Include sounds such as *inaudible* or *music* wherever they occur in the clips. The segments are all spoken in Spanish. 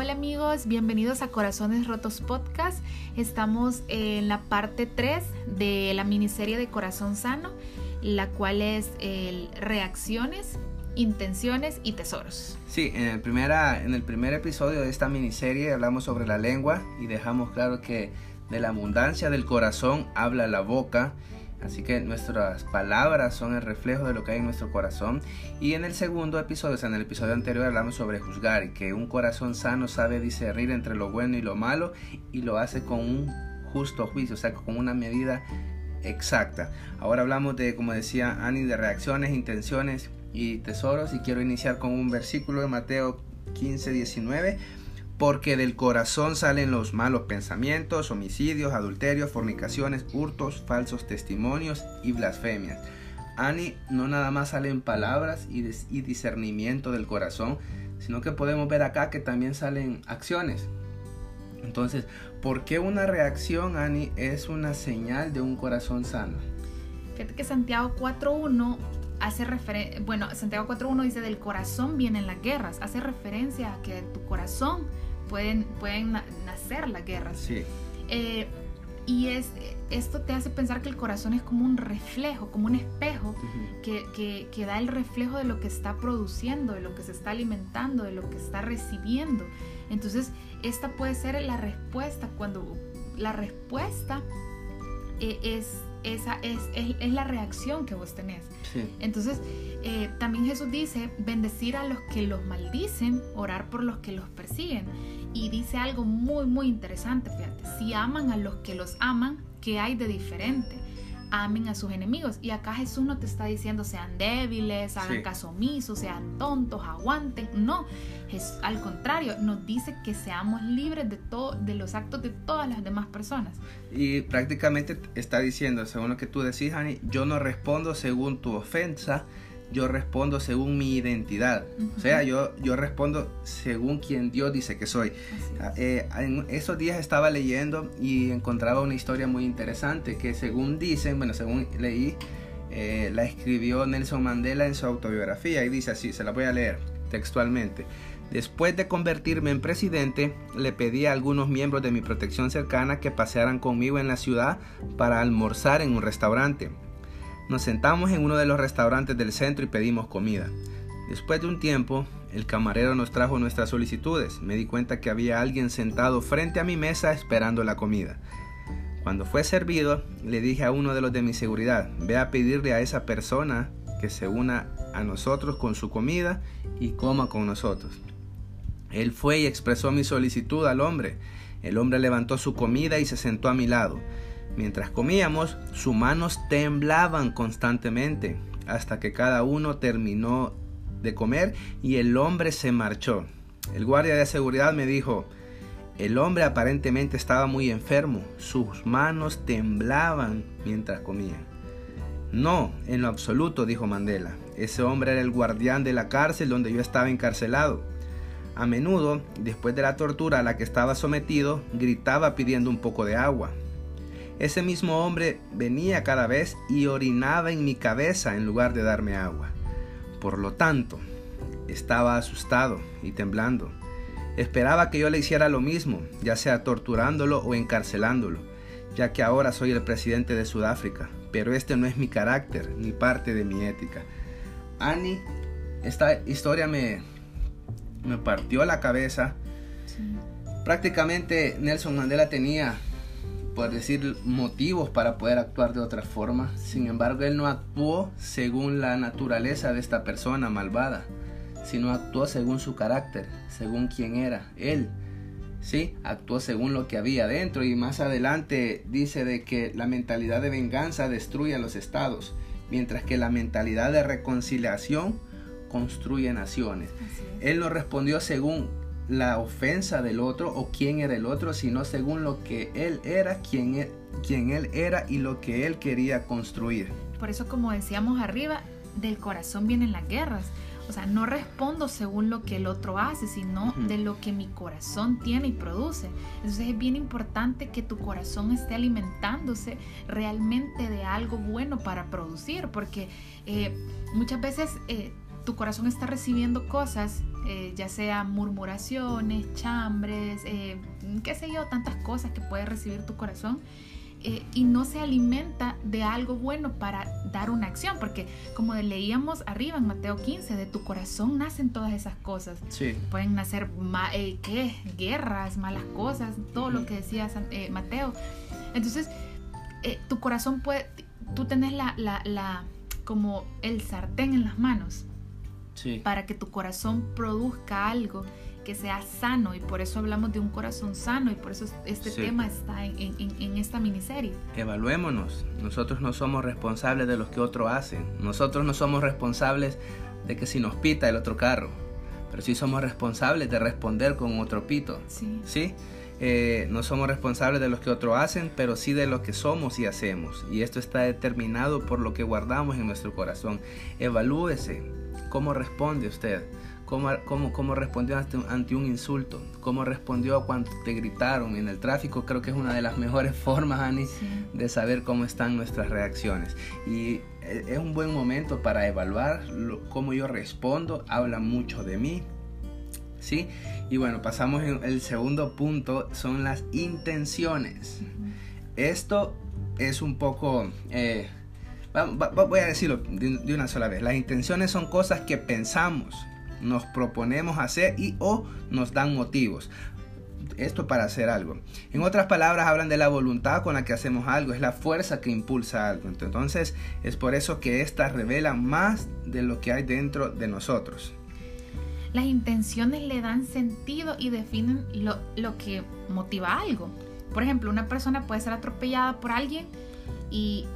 Hola amigos, bienvenidos a Corazones Rotos Podcast. Estamos en la parte 3 de la miniserie de Corazón Sano, la cual es el reacciones, intenciones y tesoros. Sí, en el, primera, en el primer episodio de esta miniserie hablamos sobre la lengua y dejamos claro que de la abundancia del corazón habla la boca Así que nuestras palabras son el reflejo de lo que hay en nuestro corazón. Y en el segundo episodio, o sea, en el episodio anterior hablamos sobre juzgar y que un corazón sano sabe discernir entre lo bueno y lo malo y lo hace con un justo juicio, o sea, con una medida exacta. Ahora hablamos de, como decía Annie, de reacciones, intenciones y tesoros y quiero iniciar con un versículo de Mateo 15, 19 porque del corazón salen los malos pensamientos, homicidios, adulterios, fornicaciones, hurtos, falsos testimonios y blasfemias. Ani, no nada más salen palabras y, discernimiento del corazón, sino que podemos ver acá que también salen acciones. Entonces, ¿por qué una reacción, Ani, es una señal de un corazón sano? Fíjate que Santiago 4.1 hace referencia, bueno, Santiago 4.1 dice del corazón vienen las guerras, hace referencia a que tu corazón pueden, pueden nacer las guerras. Sí. Eh, y es, esto te hace pensar que el corazón es como un reflejo, como un espejo que, que, que, da el reflejo de lo que está produciendo, de lo que se está alimentando, de lo que está recibiendo. Entonces, esta puede ser la respuesta cuando la respuesta eh, es, esa, es, es, la reacción que vos tenés. Sí. Entonces, eh, también Jesús dice, bendecir a los que los maldicen, orar por los que los persiguen. Y dice algo muy, muy interesante, fíjate, si aman a los que los aman, ¿qué hay de diferente? Amen a sus enemigos. Y acá Jesús no te está diciendo sean débiles, hagan caso omiso, sean tontos, aguanten. No, es, al contrario, nos dice que seamos libres de, todo, de los actos de todas las demás personas. Y prácticamente está diciendo, según lo que tú decís, Hani, yo no respondo según tu ofensa, yo respondo según mi identidad. O sea, yo, yo respondo según quien Dios dice que soy. Ah, eh, en esos días estaba leyendo y encontraba una historia muy interesante que según dicen, bueno, según leí, eh, la escribió Nelson Mandela en su autobiografía y dice así, se la voy a leer textualmente. Después de convertirme en presidente, le pedí a algunos miembros de mi protección cercana que pasearan conmigo en la ciudad para almorzar en un restaurante. Nos sentamos en uno de los restaurantes del centro y pedimos comida. Después de un tiempo, el camarero nos trajo nuestras solicitudes. Me di cuenta que había alguien sentado frente a mi mesa esperando la comida. Cuando fue servido, le dije a uno de los de mi seguridad, ve a pedirle a esa persona que se una a nosotros con su comida y coma con nosotros. Él fue y expresó mi solicitud al hombre. El hombre levantó su comida y se sentó a mi lado. Mientras comíamos, sus manos temblaban constantemente hasta que cada uno terminó de comer y el hombre se marchó. El guardia de seguridad me dijo, el hombre aparentemente estaba muy enfermo, sus manos temblaban mientras comía. No, en lo absoluto, dijo Mandela. Ese hombre era el guardián de la cárcel donde yo estaba encarcelado. A menudo, después de la tortura a la que estaba sometido, gritaba pidiendo un poco de agua. Ese mismo hombre venía cada vez y orinaba en mi cabeza en lugar de darme agua. Por lo tanto, estaba asustado y temblando. Esperaba que yo le hiciera lo mismo, ya sea torturándolo o encarcelándolo, ya que ahora soy el presidente de Sudáfrica, pero este no es mi carácter ni parte de mi ética. Annie, esta historia me, me partió la cabeza. Prácticamente Nelson Mandela tenía por decir, motivos para poder actuar de otra forma. Sin embargo, él no actuó según la naturaleza de esta persona malvada, sino actuó según su carácter, según quién era él. Sí, actuó según lo que había dentro y más adelante dice de que la mentalidad de venganza destruye a los estados, mientras que la mentalidad de reconciliación construye naciones. Él no respondió según la ofensa del otro o quién era el otro, sino según lo que él era, quién, e, quién él era y lo que él quería construir. Por eso, como decíamos arriba, del corazón vienen las guerras. O sea, no respondo según lo que el otro hace, sino de lo que mi corazón tiene y produce. Entonces es bien importante que tu corazón esté alimentándose realmente de algo bueno para producir, porque eh, muchas veces eh, tu corazón está recibiendo cosas, eh, ya sea murmuraciones, chambres, eh, qué sé yo, tantas cosas que puede recibir tu corazón, eh, y no se alimenta de algo bueno para dar una acción, porque como leíamos arriba en Mateo 15, de tu corazón nacen todas esas cosas. Sí. Pueden nacer eh, ¿qué? guerras, malas cosas, todo lo que decía eh, Mateo. Entonces, tu corazón puede, tú tenés la, la, la, como el sartén en las manos sí. para que tu corazón produzca algo que sea sano y por eso hablamos de un corazón sano y por eso este tema está en, en, esta miniserie. Evaluémonos, nosotros no somos responsables de lo que otro hacen, nosotros no somos responsables de que si nos pita el otro carro, pero sí somos responsables de responder con otro pito. Sí. ¿sí? Eh, no somos responsables de lo que otros hacen, pero sí de lo que somos y hacemos. Y esto está determinado por lo que guardamos en nuestro corazón. Evalúese cómo responde usted cómo, cómo, respondió ante, un insulto, cómo respondió cuando te gritaron en el tráfico, creo que es una de las *laughs* mejores formas, Ani, de saber cómo están nuestras reacciones. Y e, es un buen momento para evaluar cómo yo respondo, habla mucho de mí. ¿Sí? Y bueno, pasamos en el segundo punto, son las intenciones. Esto es un poco... Eh, voy a decirlo de una sola vez. Las intenciones son cosas que pensamos, nos proponemos hacer y o nos dan motivos. Esto para hacer algo. En otras palabras, hablan de la voluntad con la que hacemos algo, es la fuerza que impulsa algo. Entonces, es por eso que esta revela más de lo que hay dentro de nosotros. Las intenciones le dan sentido y definen lo, lo que motiva algo. Por ejemplo, una persona puede ser atropellada por alguien y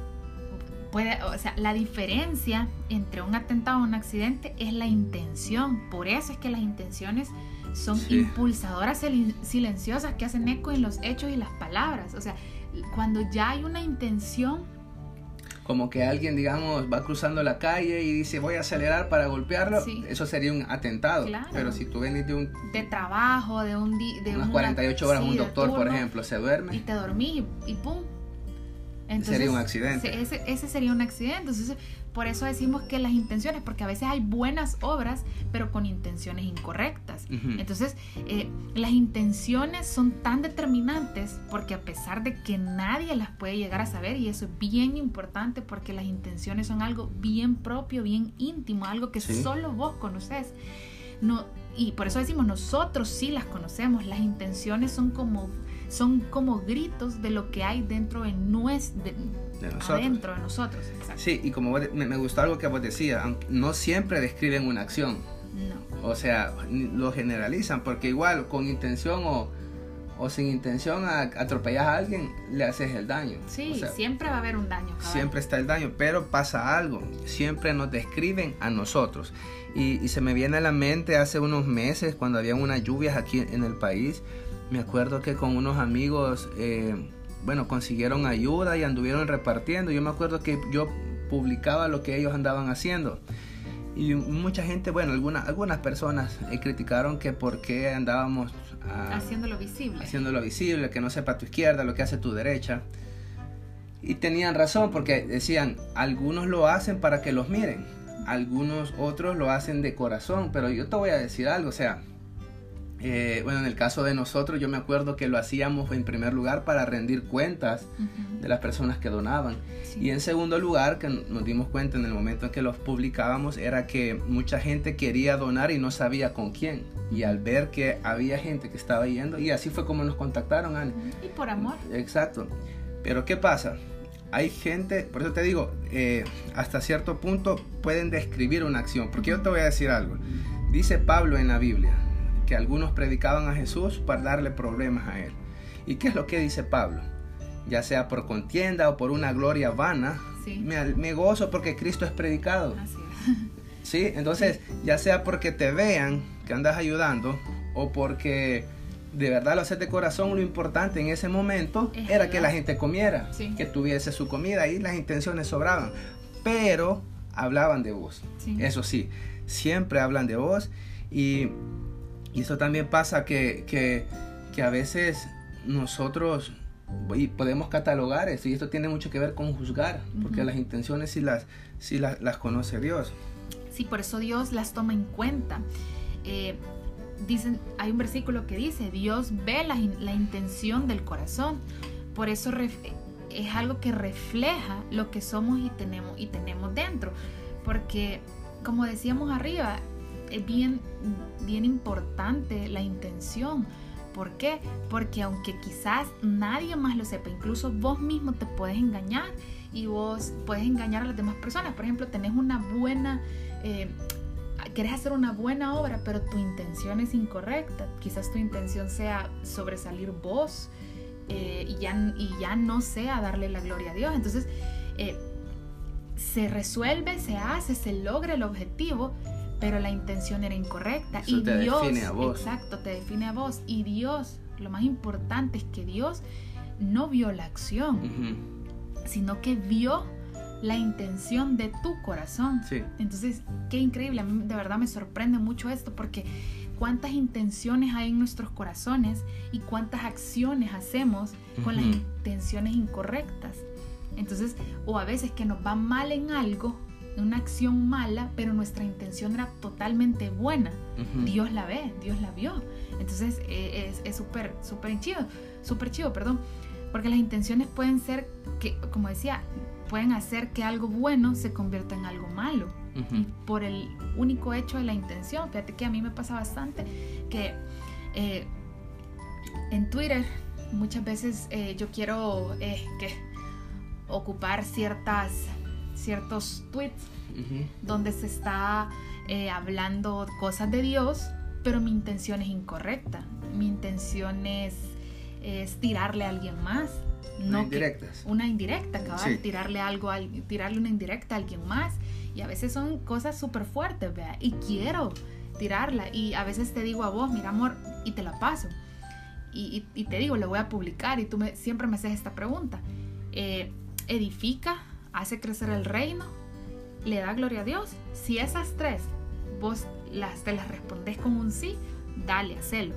o sea, la diferencia entre un atentado y un accidente es la intención. Por eso es que las intenciones son impulsadoras silenciosas que hacen eco en los hechos y las palabras. O sea, cuando ya hay una intención... Como que alguien, digamos, va cruzando la calle y dice voy a acelerar para golpearlo, eso sería un atentado. Pero si tú venís de un... De trabajo, de un... De unas 48 horas, un doctor, por ejemplo, se duerme. Y te dormís y pum, sería un accidente. Ese, ese, sería un accidente. Entonces, por eso decimos que las intenciones, porque a veces hay buenas obras, pero con intenciones incorrectas. Entonces, eh, las intenciones son tan determinantes porque a pesar de que nadie las puede llegar a saber, y eso es bien importante porque las intenciones son algo bien propio, bien íntimo, algo que solo vos conoces. No, y por eso decimos, nosotros sí las conocemos, las intenciones son como son como gritos de lo que hay dentro de, nuestro, de, nosotros. de nosotros. Sí, y como me, gustó algo que vos decías, no siempre describen una acción. No. O sea, lo generalizan, porque igual con intención o, o sin intención a atropellar a alguien, le haces el daño. Sí, siempre va a haber un daño. Siempre está el daño, pero pasa algo. Siempre nos describen a nosotros. Y, y, se me viene a la mente hace unos meses, cuando había unas lluvias aquí en el país, me acuerdo que con unos amigos, eh, bueno, consiguieron ayuda y anduvieron repartiendo. Yo me acuerdo que yo publicaba lo que ellos andaban haciendo. Y mucha gente, bueno, algunas, algunas personas eh, criticaron que por qué andábamos haciéndolo visible. Haciéndolo visible, que no sepa tu izquierda lo que hace tu derecha. Y tenían razón porque decían, algunos lo hacen para que los miren, algunos otros lo hacen de corazón, pero yo te voy a decir algo, o sea, eh, bueno, en el caso de nosotros, yo me acuerdo que lo hacíamos en primer lugar para rendir cuentas de las personas que donaban. Y en segundo lugar, que nos dimos cuenta en el momento en que los publicábamos, era que mucha gente quería donar y no sabía con quién. Y al ver que había gente que estaba yendo, y así fue como nos contactaron, Ani. Y por amor. Exacto. Pero ¿qué pasa? Hay gente, por eso te digo, eh, hasta cierto punto pueden describir una acción. Porque yo te voy a decir algo. Dice Pablo en la Biblia, que algunos predicaban a Jesús para darle problemas a él. ¿Y qué es lo que dice Pablo? Ya sea por contienda o por una gloria vana, me, gozo porque Cristo es predicado. *laughs* Sí, entonces ya sea porque te vean que andas ayudando o porque de verdad lo haces de corazón, lo importante en ese momento era que la gente comiera, que tuviese su comida y las intenciones sobraban. Pero hablaban de vos. Eso sí, siempre hablan de vos y y eso también pasa que, a veces nosotros y podemos catalogar esto y esto tiene mucho que ver con juzgar, porque las intenciones sí las, sí las, las, conoce Dios. Sí, por eso Dios las toma en cuenta. Eh, dicen, hay un versículo que dice, Dios ve la, la intención del corazón, por eso es algo que refleja lo que somos y tenemos, y tenemos dentro, porque como decíamos arriba, es bien, bien importante la intención. ¿Por qué? Porque aunque quizás nadie más lo sepa, incluso vos mismo te puedes engañar y vos puedes engañar a las demás personas. Por ejemplo, tenés una buena, eh, querés hacer una buena obra, pero tu intención es incorrecta. Quizás tu intención sea sobresalir vos eh, y, ya, y ya no sea darle la gloria a Dios. Entonces, eh, se resuelve, se hace, se logra el objetivo, pero la intención era incorrecta. y te Dios, define a vos. exacto, te define a vos. Y Dios, lo más importante es que Dios no vio la acción, sino que vio la intención de tu corazón. Entonces, qué increíble, a mí de verdad me sorprende mucho esto porque cuántas intenciones hay en nuestros corazones y cuántas acciones hacemos con las intenciones incorrectas. Entonces, o a veces que nos va mal en algo, una acción mala, pero nuestra intención era totalmente buena. Dios la ve, Dios la vio. Entonces e, es súper, súper chido, súper chido, perdón. Porque las intenciones pueden ser, que, como decía, pueden hacer que algo bueno se convierta en algo malo. por el único hecho de la intención. Fíjate que a mí me pasa bastante que eh, en Twitter muchas veces eh, yo quiero eh, que ocupar ciertas ciertos tweets donde se está eh, hablando cosas de Dios, pero mi intención es incorrecta. Mi intención es, tirarle a alguien más. No indirectas. una indirecta, cabal, tirarle algo, tirarle una indirecta a alguien más. Y a veces son cosas súper fuertes, vea, y quiero tirarla. Y a veces te digo a vos, mira amor, y te la paso. Y, te digo, le voy a publicar y tú me, siempre me haces esta pregunta. Eh, ¿Edifica hace crecer el reino, le da gloria a Dios. Si esas tres vos las, te las respondés con un sí, dale, hacelo.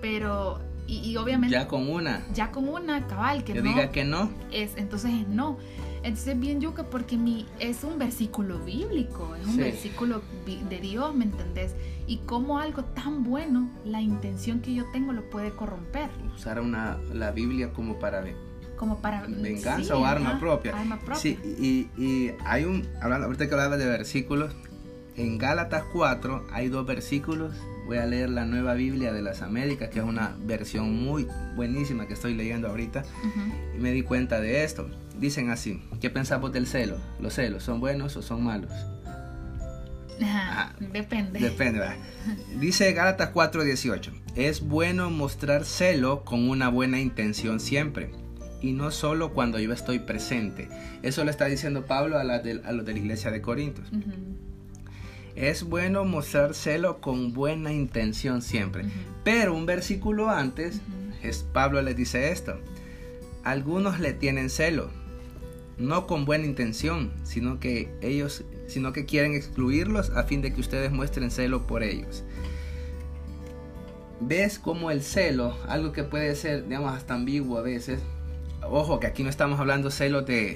Pero, y, obviamente... Ya con una. Ya con una, cabal, que no. diga que no. Es, entonces es no. Entonces bien yuca porque mi, es un versículo bíblico, es un versículo de Dios, ¿me entendés? Y como algo tan bueno, la intención que yo tengo lo puede corromper. Usar una, la Biblia como para como para venganza o arma propia. Sí, y, hay un, hablando, ahorita que hablaba de versículos, en Gálatas 4 hay dos versículos. Voy a leer la Nueva Biblia de las Américas, que es una versión muy buenísima que estoy leyendo ahorita. Y me di cuenta de esto. Dicen así, ¿qué pensamos del celo? ¿Los celos son buenos o son malos? depende. Depende. *laughs* Dice Gálatas 4:18, es bueno mostrar celo con una buena intención siempre y no solo cuando yo estoy presente. Eso le está diciendo Pablo a, los de la iglesia de Corintios. Es bueno mostrar celo con buena intención siempre. Pero un versículo antes, es, Pablo le dice esto. Algunos le tienen celo, no con buena intención, sino que ellos, sino que quieren excluirlos a fin de que ustedes muestren celo por ellos. ¿Ves cómo el celo, algo que puede ser, digamos, hasta ambiguo a veces, ojo, que aquí no estamos hablando celos de,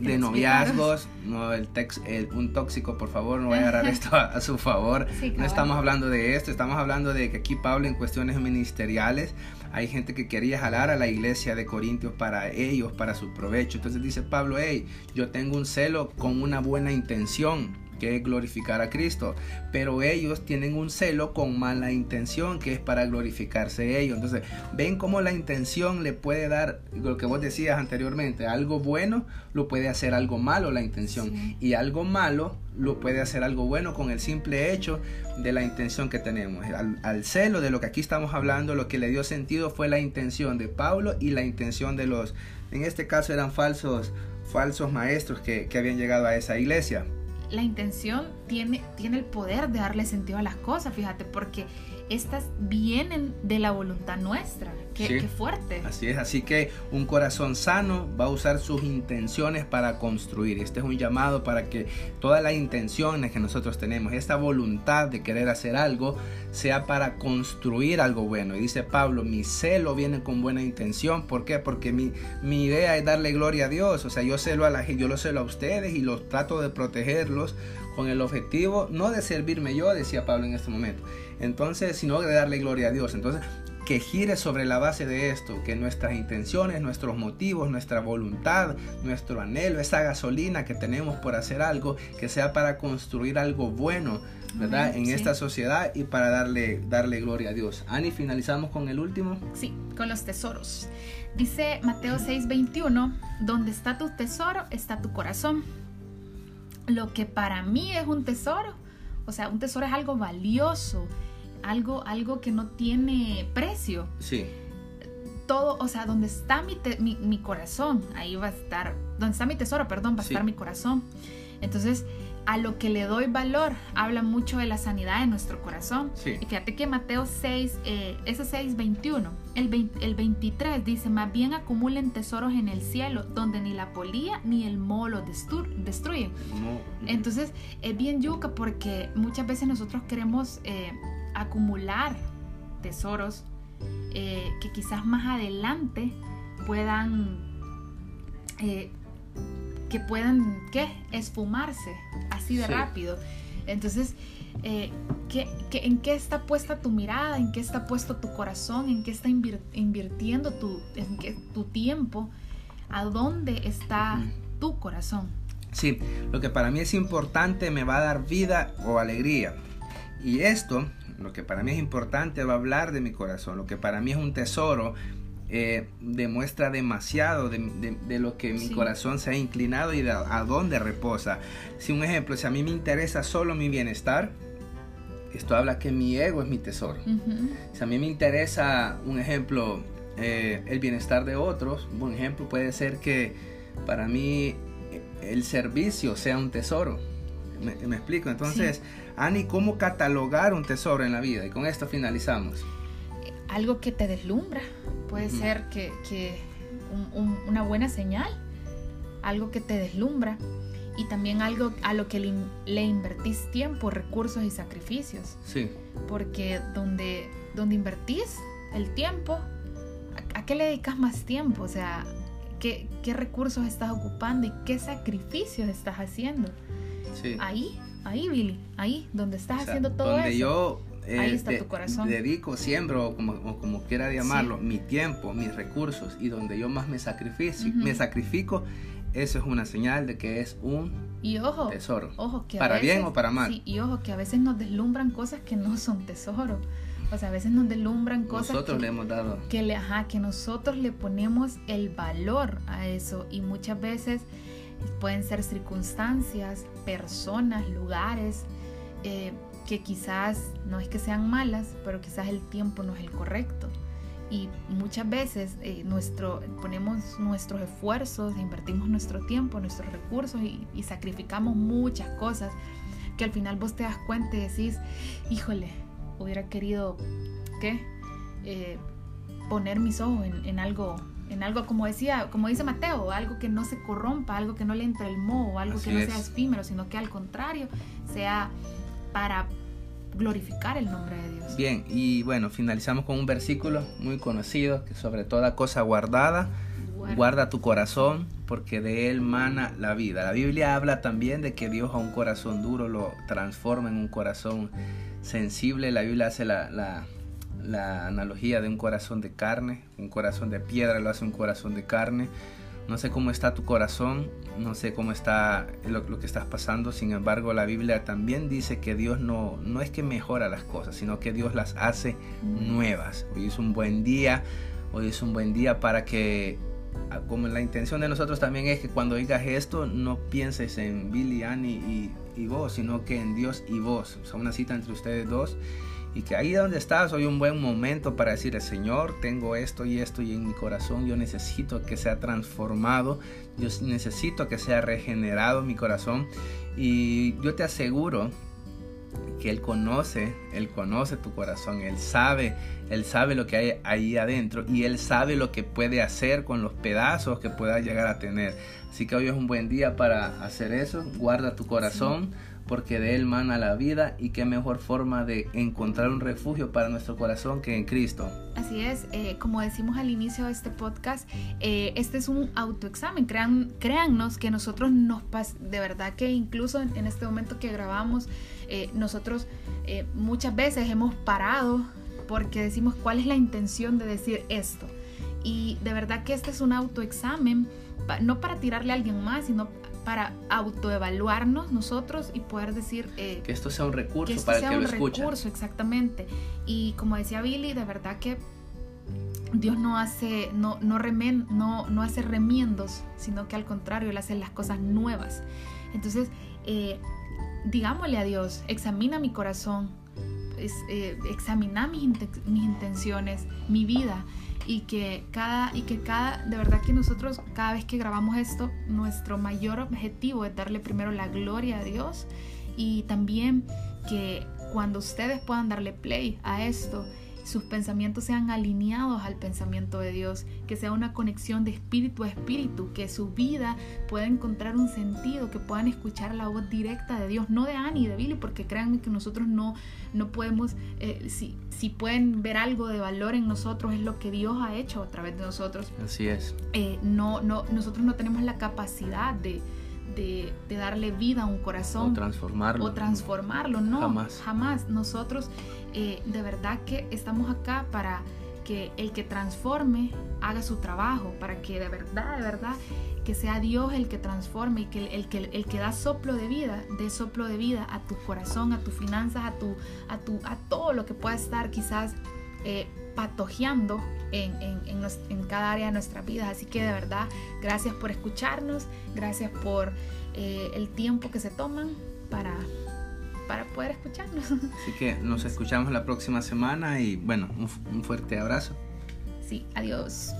de noviazgos, *laughs* no el, tex, un tóxico, por favor, no voy a agarrar *laughs* esto a, su favor. no estamos hablando de esto, estamos hablando de que aquí Pablo en cuestiones ministeriales hay gente que quería jalar a la iglesia de Corintios para ellos, para su provecho. Entonces dice Pablo, hey, yo tengo un celo con una buena intención que es glorificar a Cristo. Pero ellos tienen un celo con mala intención, que es para glorificarse ellos. Entonces, ven cómo la intención le puede dar, lo que vos decías anteriormente, algo bueno lo puede hacer algo malo la intención. Y algo malo lo puede hacer algo bueno con el simple hecho de la intención que tenemos. Al, celo de lo que aquí estamos hablando, lo que le dio sentido fue la intención de Pablo y la intención de los, en este caso eran falsos, falsos maestros que, que habían llegado a esa iglesia la intención tiene, tiene el poder de darle sentido a las cosas, fíjate, porque estas vienen de la voluntad nuestra. Qué, fuerte. Así es, así que un corazón sano va a usar sus intenciones para construir. Este es un llamado para que todas las intenciones que nosotros tenemos, esta voluntad de querer hacer algo, sea para construir algo bueno. Y dice Pablo, mi celo viene con buena intención. ¿Por qué? Porque mi, mi idea es darle gloria a Dios. O sea, yo celo a la yo lo celo a ustedes y los trato de protegerlos con el objetivo no de servirme yo, decía Pablo en este momento. Entonces, sino de darle gloria a Dios. Entonces, que gire sobre la base de esto, que nuestras intenciones, nuestros motivos, nuestra voluntad, nuestro anhelo, esa gasolina que tenemos por hacer algo, que sea para construir algo bueno, ¿verdad? en esta sociedad y para darle, darle gloria a Dios. Ani, finalizamos con el último. Sí, con los tesoros. Dice Mateo 6:21, donde está tu tesoro, está tu corazón. Lo que para mí es un tesoro, o sea, un tesoro es algo valioso, algo, algo que no tiene precio. Sí. Todo, o sea, donde está mi, mi, corazón, ahí va a estar, donde está mi tesoro, perdón, va a estar mi corazón. Entonces, a lo que le doy valor, habla mucho de la sanidad de nuestro corazón. Sí. Y fíjate que Mateo 6, eh, ese 6, 21, el, el 23 dice, más bien acumulen tesoros en el cielo, donde ni la polía ni el molo destruyen. Entonces, es bien yuca porque muchas veces nosotros queremos... Eh, acumular tesoros eh, que quizás más adelante puedan que puedan ¿qué? esfumarse así de rápido. Entonces eh, en qué está puesta tu mirada en qué está puesto tu corazón en qué está invirtiendo tu, en qué, tu tiempo a dónde está tu corazón sí lo que para mí es importante me va a dar vida o alegría. Y esto lo que para mí es importante va a hablar de mi corazón, lo que para mí es un tesoro, eh, demuestra demasiado de, lo que mi corazón se ha inclinado y de a, dónde reposa. Si un ejemplo, si a mí me interesa solo mi bienestar, esto habla que mi ego es mi tesoro. Si a mí me interesa, un ejemplo, eh, el bienestar de otros, un ejemplo puede ser que para mí el servicio sea un tesoro. Me, explico. Entonces, Ani, ¿cómo catalogar un tesoro en la vida? Y con esto finalizamos. Algo que te deslumbra. Puede ser que, una buena señal. Algo que te deslumbra. Y también algo a lo que le, invertís tiempo, recursos y sacrificios. Sí. Porque donde, donde invertís el tiempo, ¿a, qué le dedicas más tiempo? O sea, ¿qué, ¿qué recursos estás ocupando y qué sacrificios estás haciendo? Ahí, ahí, Billy, ahí, donde estás haciendo todo donde eso. yo ahí está tu corazón. dedico, siembro, como, como quiera llamarlo, mi tiempo, mis recursos y donde yo más me sacrifico, me sacrifico, eso es una señal de que es un y ojo, tesoro. Ojo, que para bien o para mal. Sí, y ojo, que a veces nos deslumbran cosas que no son tesoro. O sea, a veces nos deslumbran cosas nosotros le hemos dado que le, ajá, que nosotros le ponemos el valor a eso y muchas veces Pueden ser circunstancias, personas, lugares, eh, que quizás no es que sean malas, pero quizás el tiempo no es el correcto. Y muchas veces eh, nuestro, ponemos nuestros esfuerzos, invertimos nuestro tiempo, nuestros recursos y, sacrificamos muchas cosas que al final vos te das cuenta y decís, híjole, hubiera querido, ¿qué? Eh, poner mis ojos en algo en algo como decía, como dice Mateo, algo que no se corrompa, algo que no le entre el moho, algo que no sea efímero, sino que al contrario sea para glorificar el nombre de Dios. Bien, y bueno, finalizamos con un versículo muy conocido, que sobre toda cosa guardada, guarda. tu corazón, porque de él mana la vida. La Biblia habla también de que Dios a un corazón duro lo transforma en un corazón sensible. La Biblia hace la, la la analogía de un corazón de carne, un corazón de piedra lo hace un corazón de carne. No sé cómo está tu corazón, no sé cómo está lo, que estás pasando, sin embargo la Biblia también dice que Dios no, no es que mejora las cosas, sino que Dios las hace nuevas. Hoy es un buen día, hoy es un buen día para que, ah, como la intención de nosotros también es que cuando digas esto no pienses en Billy, Annie y, y vos, sino que en Dios y vos. O sea, una cita entre ustedes dos y que ahí donde estás hoy un buen momento para decirle, Señor, tengo esto y esto y en mi corazón yo necesito que sea transformado, yo necesito que sea regenerado mi corazón y yo te aseguro que Él conoce, Él conoce tu corazón, Él sabe, Él sabe lo que hay ahí adentro y Él sabe lo que puede hacer con los pedazos que pueda llegar a tener. Así que hoy es un buen día para hacer eso, guarda tu corazón. Porque de él mana la vida y qué mejor forma de encontrar un refugio para nuestro corazón que en Cristo. Así es, eh, como decimos al inicio de este podcast, eh, este es un autoexamen, Crean, créannos que nosotros nos de verdad que incluso en este momento que grabamos, eh, nosotros muchas veces hemos parado porque decimos cuál es la intención de decir esto. Y de verdad que este es un autoexamen, no para tirarle a alguien más, sino para autoevaluarnos nosotros y poder decir eh, que esto sea un recurso para el que lo escucha. recurso, exactamente. Y como decía Billy, de verdad que Dios no hace, no, no, remen, no, no hace remiendos, sino que al contrario, Él hace las cosas nuevas. Entonces, eh, digámosle a Dios, examina mi corazón, eh, examina mis, mis, intenciones, mi vida y que cada y que cada de verdad que nosotros cada vez que grabamos esto nuestro mayor objetivo es darle primero la gloria a Dios y también que cuando ustedes puedan darle play a esto sus pensamientos sean alineados al pensamiento de Dios, que sea una conexión de espíritu a espíritu, que su vida pueda encontrar un sentido, que puedan escuchar la voz directa de Dios, no de Annie y de Billy, porque créanme que nosotros no, no podemos, eh, si, si pueden ver algo de valor en nosotros, es lo que Dios ha hecho a través de nosotros. Así es. Eh, no, no, nosotros no tenemos la capacidad de, de, darle vida a un corazón. O transformarlo. O transformarlo, no. Jamás. Jamás. Nosotros eh, de verdad que estamos acá para que el que transforme haga su trabajo, para que de verdad, de verdad, que sea Dios el que transforme y que el, que el que da soplo de vida, dé soplo de vida a tu corazón, a tus finanzas, a, tu, a, tu, a todo lo que pueda estar quizás eh, patojeando en, en, cada área de nuestra vida. Así que de verdad, gracias por escucharnos, gracias por eh, el tiempo que se toman para para poder escucharnos. *laughs* Así que nos escuchamos la próxima semana y bueno, un, un fuerte abrazo. Sí, adiós.